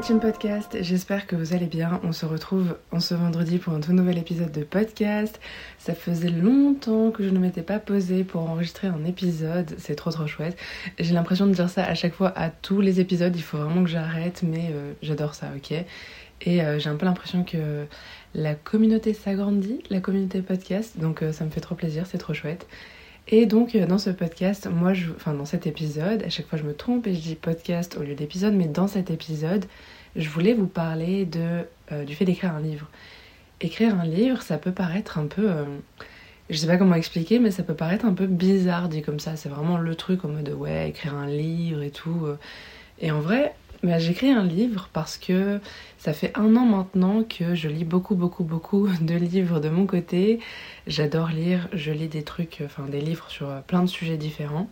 Team podcast, j'espère que vous allez bien. On se retrouve en ce vendredi pour un tout nouvel épisode de podcast. Ça faisait longtemps que je ne m'étais pas posée pour enregistrer un épisode, c'est trop trop chouette. J'ai l'impression de dire ça à chaque fois à tous les épisodes, il faut vraiment que j'arrête, mais euh, j'adore ça, ok? Et euh, j'ai un peu l'impression que la communauté s'agrandit, la communauté podcast, donc euh, ça me fait trop plaisir, c'est trop chouette. Et donc dans ce podcast, moi, je, enfin dans cet épisode, à chaque fois je me trompe et je dis podcast au lieu d'épisode, mais dans cet épisode, je voulais vous parler de, du fait d'écrire un livre. Écrire un livre, ça peut paraître un peu... je sais pas comment expliquer, mais ça peut paraître un peu bizarre dit comme ça. C'est vraiment le truc en mode ouais, écrire un livre et tout. Et en vrai, bah, j'écris un livre parce que ça fait un an maintenant que je lis beaucoup, beaucoup, beaucoup de livres de mon côté. J'adore lire, je lis des trucs, enfin des livres sur plein de sujets différents.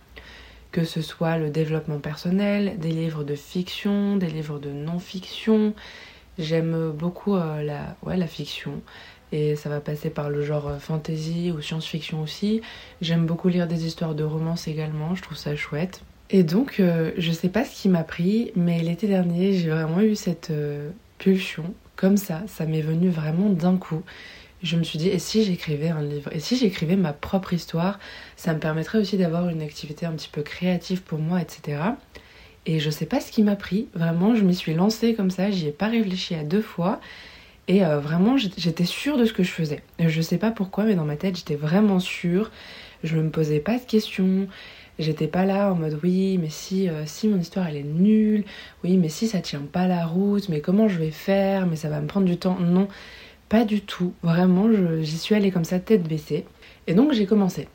Que ce soit le développement personnel, des livres de fiction, des livres de non-fiction. J'aime beaucoup euh, la, fiction et ça va passer par le genre euh, fantasy ou science-fiction aussi. J'aime beaucoup lire des histoires de romance également, je trouve ça chouette. Et donc, euh, je sais pas ce qui m'a pris, mais l'été dernier, j'ai vraiment eu cette pulsion, comme ça, ça m'est venu vraiment d'un coup. Je me suis dit, et si j'écrivais un livre? Et si j'écrivais ma propre histoire? Ça me permettrait aussi d'avoir une activité un petit peu créative pour moi, etc. Et je sais pas ce qui m'a pris, vraiment, je m'y suis lancée comme ça, j'y ai pas réfléchi à deux fois. Et euh, vraiment, j'étais sûre de ce que je faisais. Je sais pas pourquoi, mais dans ma tête, j'étais vraiment sûre. Je me posais pas de questions. J'étais pas là en mode oui, mais si, euh, si mon histoire elle est nulle, oui, mais si ça tient pas la route, mais comment je vais faire, mais ça va me prendre du temps. Non, pas du tout. Vraiment, j'y suis allée comme ça, tête baissée. Et donc j'ai commencé.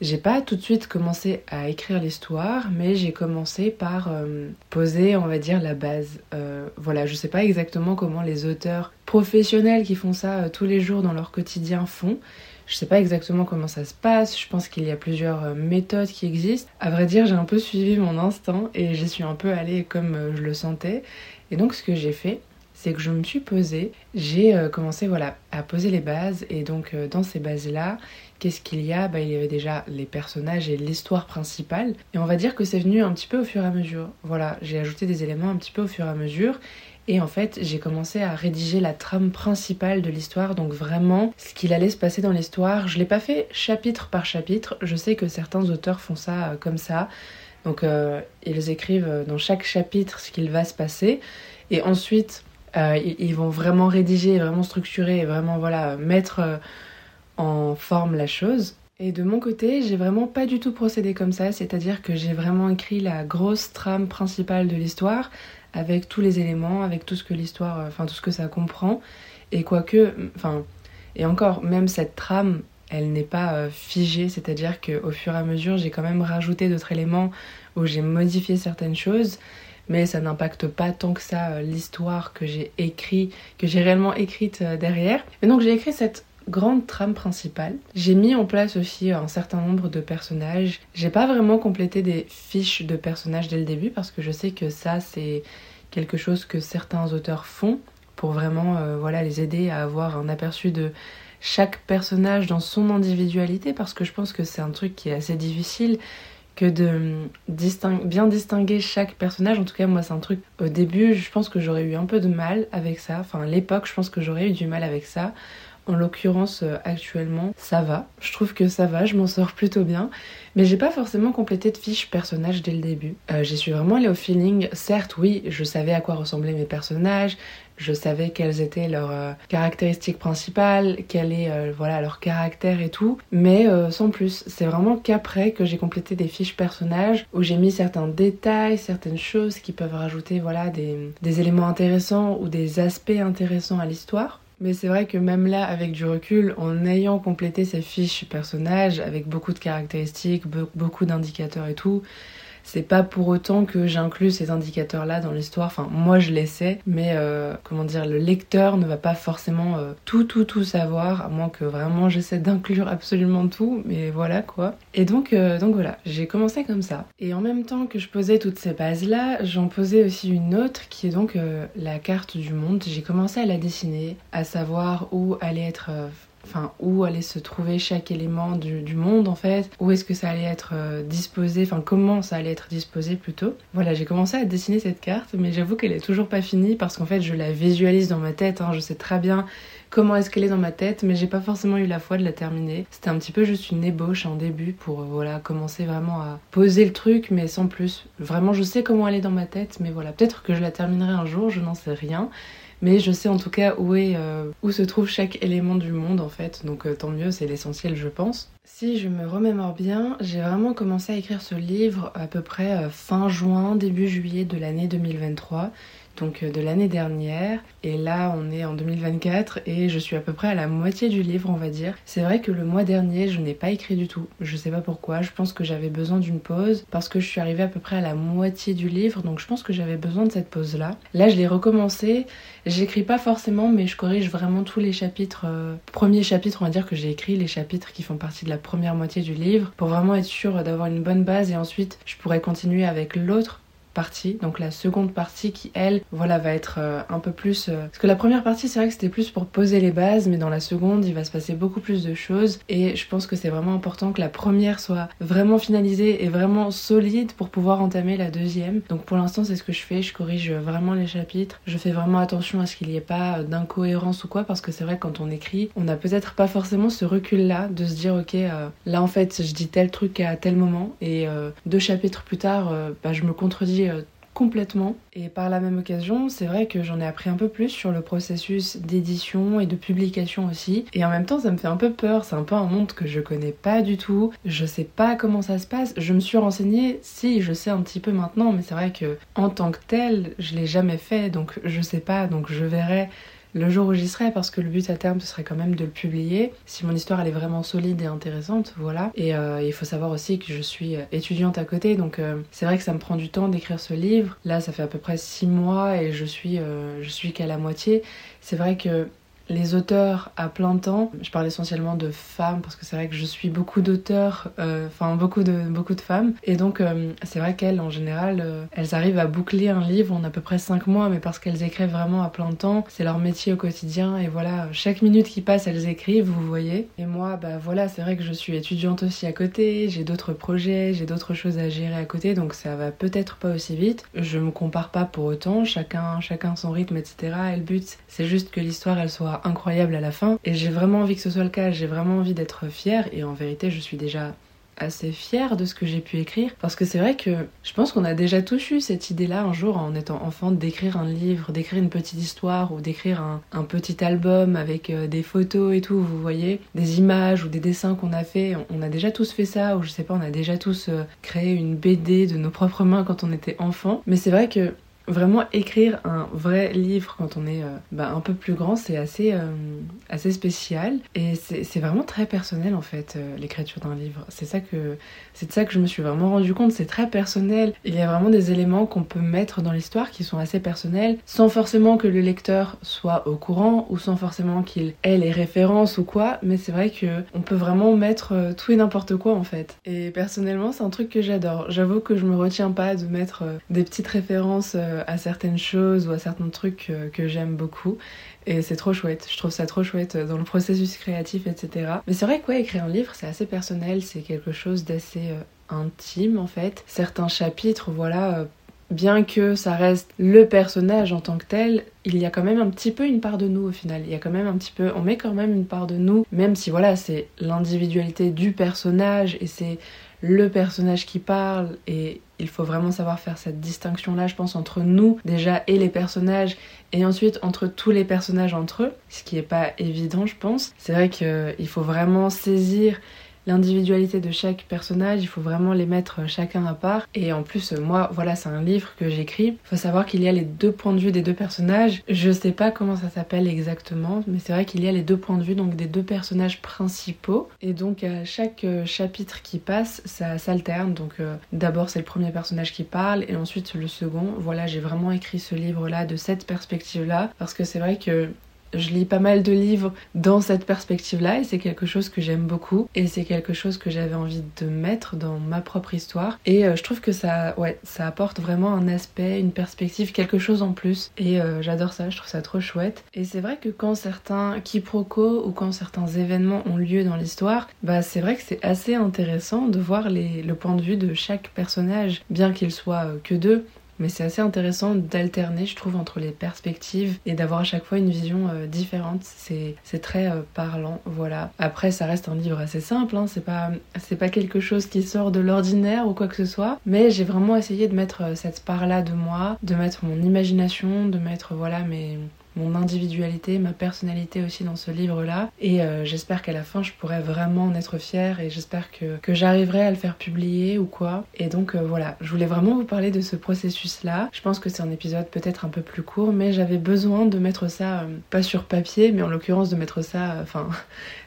J'ai pas tout de suite commencé à écrire l'histoire, mais j'ai commencé par euh, poser, on va dire, la base. Euh, voilà, je sais pas exactement comment les auteurs professionnels qui font ça tous les jours dans leur quotidien font. Je sais pas exactement comment ça se passe, je pense qu'il y a plusieurs euh, méthodes qui existent. À vrai dire, j'ai un peu suivi mon instinct et j'y suis un peu allée comme euh, je le sentais. Et donc ce que j'ai fait, c'est que je me suis posée, j'ai euh, commencé voilà à poser les bases et donc dans ces bases-là, qu'est-ce qu'il y a? Bah, Il y avait déjà les personnages et l'histoire principale et on va dire que c'est venu un petit peu au fur et à mesure. Voilà, j'ai ajouté des éléments un petit peu au fur et à mesure et en fait, j'ai commencé à rédiger la trame principale de l'histoire, donc vraiment ce qu'il allait se passer dans l'histoire. Je l'ai pas fait chapitre par chapitre. Je sais que certains auteurs font ça euh, comme ça. Donc euh, ils écrivent euh, dans chaque chapitre ce qu'il va se passer, et ensuite ils vont vraiment rédiger, vraiment structurer, vraiment voilà mettre en forme la chose. Et de mon côté, j'ai vraiment pas du tout procédé comme ça, c'est-à-dire que j'ai vraiment écrit la grosse trame principale de l'histoire avec tous les éléments, avec tout ce que l'histoire, euh, enfin tout ce que ça comprend. Et quoique, enfin, et encore, même cette trame, elle n'est pas euh, figée, c'est-à-dire qu'au fur et à mesure, j'ai quand même rajouté d'autres éléments où j'ai modifié certaines choses, mais ça n'impacte pas tant que ça euh, l'histoire que j'ai écrit, que j'ai réellement écrite derrière. Et donc j'ai écrit cette grande trame principale. J'ai mis en place aussi un certain nombre de personnages. J'ai pas vraiment complété des fiches de personnages dès le début parce que je sais que ça c'est quelque chose que certains auteurs font pour vraiment euh, voilà les aider à avoir un aperçu de chaque personnage dans son individualité parce que je pense que c'est un truc qui est assez difficile que de bien distinguer chaque personnage. En tout cas, moi, c'est un truc. Au début, je pense que j'aurais eu un peu de mal avec ça. Enfin, à l'époque, je pense que j'aurais eu du mal avec ça. En l'occurrence, euh, actuellement, ça va. Je trouve que ça va, je m'en sors plutôt bien. Mais j'ai pas forcément complété de fiche personnage dès le début. Euh, J'y suis vraiment allée au feeling. Certes, oui, je savais à quoi ressemblaient mes personnages. Je savais quelles étaient leurs euh, caractéristiques principales, quel est voilà leur caractère et tout, mais sans plus. C'est vraiment qu'après que j'ai complété des fiches personnages où j'ai mis certains détails, certaines choses qui peuvent rajouter voilà des éléments intéressants ou des aspects intéressants à l'histoire. Mais c'est vrai que même là, avec du recul, en ayant complété ces fiches personnages avec beaucoup de caractéristiques, beaucoup d'indicateurs et tout, c'est pas pour autant que j'inclus ces indicateurs-là dans l'histoire. Enfin, moi je les sais, mais euh, comment dire, le lecteur ne va pas forcément euh, tout, tout, tout savoir, à moins que vraiment j'essaie d'inclure absolument tout. Mais voilà quoi. Et donc, euh, donc voilà, j'ai commencé comme ça. Et en même temps que je posais toutes ces bases-là, j'en posais aussi une autre qui est donc la carte du monde. J'ai commencé à la dessiner, à savoir où allait être enfin où allait se trouver chaque élément du, monde en fait, où est-ce que ça allait être euh, disposé, enfin comment ça allait être disposé plutôt. Voilà, j'ai commencé à dessiner cette carte, mais j'avoue qu'elle est toujours pas finie parce qu'en fait je la visualise dans ma tête, hein. je sais très bien comment est-ce qu'elle est dans ma tête, mais j'ai pas forcément eu la foi de la terminer. C'était un petit peu juste une ébauche en début pour euh, voilà commencer vraiment à poser le truc, mais sans plus. Vraiment, je sais comment elle est dans ma tête, mais voilà, peut-être que je la terminerai un jour, je n'en sais rien. Mais je sais en tout cas où, est, euh, où se trouve chaque élément du monde en fait, donc euh, tant mieux, c'est l'essentiel je pense. Si je me remémore bien, j'ai vraiment commencé à écrire ce livre à peu près fin juin, début juillet de l'année 2023 donc euh, de l'année dernière. Et là, on est en 2024 et je suis à peu près à la moitié du livre, on va dire. C'est vrai que le mois dernier, je n'ai pas écrit du tout. Je sais pas pourquoi. Je pense que j'avais besoin d'une pause parce que je suis arrivée à peu près à la moitié du livre. Donc je pense que j'avais besoin de cette pause-là. Là, je l'ai recommencé. J'écris pas forcément, mais je corrige vraiment tous les chapitres. Euh, premier chapitre, on va dire que j'ai écrit les chapitres qui font partie de la première moitié du livre pour vraiment être sûr d'avoir une bonne base et ensuite je pourrais continuer avec l'autre partie, donc la seconde partie qui elle, voilà, va être euh, un peu plus... Euh, parce que la première partie c'est vrai que c'était plus pour poser les bases, mais dans la seconde il va se passer beaucoup plus de choses. Et je pense que c'est vraiment important que la première soit vraiment finalisée et vraiment solide pour pouvoir entamer la deuxième. Donc pour l'instant c'est ce que je fais, je corrige vraiment les chapitres, je fais vraiment attention à ce qu'il n'y ait pas d'incohérence ou quoi, parce que c'est vrai que quand on écrit, on n'a peut-être pas forcément ce recul là de se dire ok, euh, là en fait je dis tel truc à tel moment. Et deux chapitres plus tard, bah, je me contredis euh, complètement. Et par la même occasion, c'est vrai que j'en ai appris un peu plus sur le processus d'édition et de publication aussi. Et en même temps, ça me fait un peu peur. C'est un peu un monde que je connais pas du tout. Je sais pas comment ça se passe. Je me suis renseignée, si, je sais un petit peu maintenant, mais c'est vrai que en tant que tel, je l'ai jamais fait, donc je sais pas, donc je verrai le jour où j'y serai parce que le but à terme ce serait quand même de le publier. Si mon histoire elle est vraiment solide et intéressante voilà. Et euh, il faut savoir aussi que je suis euh, étudiante à côté donc euh, c'est vrai que ça me prend du temps d'écrire ce livre. Là ça fait à peu près six mois et je suis je suis qu'à la moitié. C'est vrai que les auteurs à plein temps. Je parle essentiellement de femmes parce que c'est vrai que je suis beaucoup d'auteurs, euh, enfin beaucoup de beaucoup de femmes, et donc euh, c'est vrai qu'elles en général, euh, elles arrivent à boucler un livre en à peu près 5 mois, mais parce qu'elles écrivent vraiment à plein temps, c'est leur métier au quotidien, et voilà, chaque minute qui passe, elles écrivent, vous voyez. Et moi, bah voilà, c'est vrai que je suis étudiante aussi à côté, j'ai d'autres projets, j'ai d'autres choses à gérer à côté, donc ça va peut-être pas aussi vite. Je me compare pas pour autant, chacun chacun son rythme, etc. Et le but, c'est juste que l'histoire elle soit incroyable à la fin. Et j'ai vraiment envie que ce soit le cas, j'ai vraiment envie d'être fière. Et en vérité, je suis déjà assez fière de ce que j'ai pu écrire parce que c'est vrai que je pense qu'on a déjà tous eu cette idée-là un jour en étant enfant d'écrire un livre, d'écrire une petite histoire ou d'écrire un, petit album avec euh, des photos et tout, vous voyez, des images ou des dessins qu'on a fait. On, a déjà tous fait ça ou je sais pas, on a déjà tous euh, créé une BD de nos propres mains quand on était enfant. Mais c'est vrai que vraiment écrire un vrai livre quand on est euh, bah, un peu plus grand, c'est assez, euh, assez spécial et c'est vraiment très personnel en fait euh, l'écriture d'un livre. C'est de ça que je me suis vraiment rendu compte. C'est très personnel. Il y a vraiment des éléments qu'on peut mettre dans l'histoire qui sont assez personnels, sans forcément que le lecteur soit au courant ou sans forcément qu'il ait les références ou quoi. Mais c'est vrai que on peut vraiment mettre tout et n'importe quoi en fait. Et personnellement, c'est un truc que j'adore. J'avoue que je me retiens pas de mettre des petites références à certaines choses ou à certains trucs euh, que, j'aime beaucoup. Et c'est trop chouette, je trouve ça trop chouette dans le processus créatif, etc. Mais c'est vrai que écrire un livre, c'est assez personnel, c'est quelque chose d'assez euh, intime en fait. Certains chapitres, voilà, bien que ça reste le personnage en tant que tel, il y a quand même un petit peu une part de nous au final. Il y a quand même un petit peu, on met quand même une part de nous, même si voilà, c'est l'individualité du personnage et c'est le personnage qui parle et il faut vraiment savoir faire cette distinction là je pense entre nous déjà et les personnages et ensuite entre tous les personnages entre eux ce qui est pas évident je pense. C'est vrai qu'il faut vraiment saisir l'individualité de chaque personnage, il faut vraiment les mettre chacun à part. Et en plus, moi, voilà, c'est un livre que j'écris. Il faut savoir qu'il y a les deux points de vue des deux personnages. Je sais pas comment ça s'appelle exactement, mais c'est vrai qu'il y a les deux points de vue donc des deux personnages principaux. Et donc à chaque euh, chapitre qui passe, ça s'alterne. Donc euh, d'abord c'est le premier personnage qui parle et ensuite le second. Voilà, j'ai vraiment écrit ce livre-là de cette perspective-là parce que c'est vrai que je lis pas mal de livres dans cette perspective-là et c'est quelque chose que j'aime beaucoup et c'est quelque chose que j'avais envie de mettre dans ma propre histoire et euh, je trouve que ça, ouais, ça apporte vraiment un aspect, une perspective, quelque chose en plus et euh, j'adore ça, je trouve ça trop chouette. Et c'est vrai que quand certains quiproquos ou quand certains événements ont lieu dans l'histoire, bah c'est vrai que c'est assez intéressant de voir les, le point de vue de chaque personnage, bien qu'il soit euh, que deux. Mais c'est assez intéressant d'alterner, je trouve, entre les perspectives et d'avoir à chaque fois une vision euh, différente. C'est très euh, parlant, voilà. Après, ça reste un livre assez simple, hein. c'est pas, quelque chose qui sort de l'ordinaire ou quoi que ce soit. Mais j'ai vraiment essayé de mettre euh, cette part-là de moi, de mettre mon imagination, de mettre, voilà, mes, mon individualité, ma personnalité aussi dans ce livre-là. Et euh, j'espère qu'à la fin, je pourrai vraiment en être fière et j'espère que, j'arriverai à le faire publier ou quoi. Et donc euh, voilà, je voulais vraiment vous parler de ce processus-là. Je pense que c'est un épisode peut-être un peu plus court, mais j'avais besoin de mettre ça, euh, pas sur papier, mais en l'occurrence de mettre ça, enfin,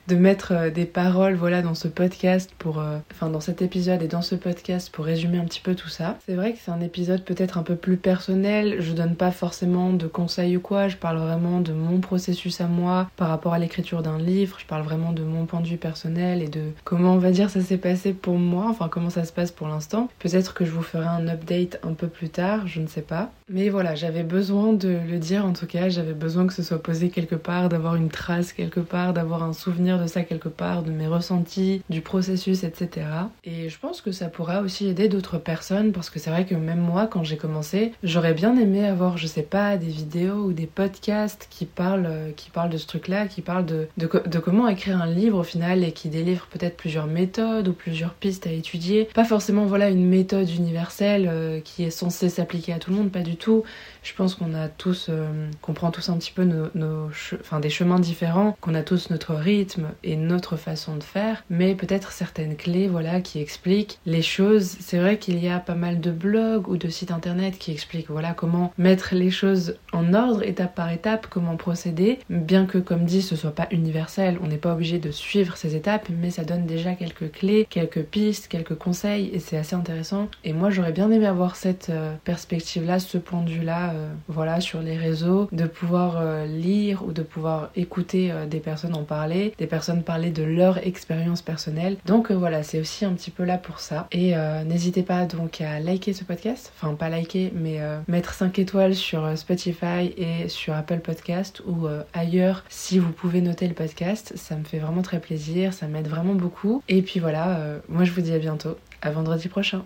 de mettre euh, des paroles voilà dans ce podcast pour euh, enfin dans cet épisode et dans ce podcast pour résumer un petit peu tout ça. C'est vrai que c'est un épisode peut-être un peu plus personnel, je donne pas forcément de conseils ou quoi, je parle vraiment de mon processus à moi par rapport à l'écriture d'un livre, je parle vraiment de mon point de vue personnel et de comment on va dire ça s'est passé pour moi, enfin comment ça se passe pour l'instant. Peut-être que je vous ferai un update un peu plus tard, je ne sais pas. Mais voilà, j'avais besoin de le dire en tout cas, j'avais besoin que ce soit posé quelque part, d'avoir une trace quelque part, d'avoir un souvenir de ça quelque part, de mes ressentis, du processus, etc. Et je pense que ça pourra aussi aider d'autres personnes parce que c'est vrai que même moi, quand j'ai commencé, j'aurais bien aimé avoir, je sais pas, des vidéos ou des podcasts qui parlent, qui parlent de ce truc-là, qui parlent de, de, comment écrire un livre au final et qui délivrent peut-être plusieurs méthodes ou plusieurs pistes à étudier. Pas forcément, voilà, une méthode universelle euh, qui est censée s'appliquer à tout le monde, pas du tout. Je pense qu'on a tous, euh, qu'on prend tous un petit peu nos enfin, des chemins différents, qu'on a tous notre rythme, et notre façon de faire, mais peut-être certaines clés voilà qui expliquent les choses. C'est vrai qu'il y a pas mal de blogs ou de sites internet qui expliquent voilà comment mettre les choses en ordre étape par étape, comment procéder, bien que comme dit ce soit pas universel, on n'est pas obligé de suivre ces étapes, mais ça donne déjà quelques clés, quelques pistes, quelques conseils et c'est assez intéressant. Et moi j'aurais bien aimé avoir cette euh, perspective là, ce point de vue là, euh, voilà sur les réseaux, de pouvoir euh, lire ou de pouvoir écouter des personnes en parler, parler de leur expérience personnelle. Donc euh, voilà, c'est aussi un petit peu là pour ça. Et euh, n'hésitez pas donc à liker ce podcast, enfin pas liker, mais euh, mettre 5 étoiles sur Spotify et sur Apple Podcast ou ailleurs si vous pouvez noter le podcast. Ça me fait vraiment très plaisir, ça m'aide vraiment beaucoup. Et puis voilà, moi je vous dis à bientôt, à vendredi prochain.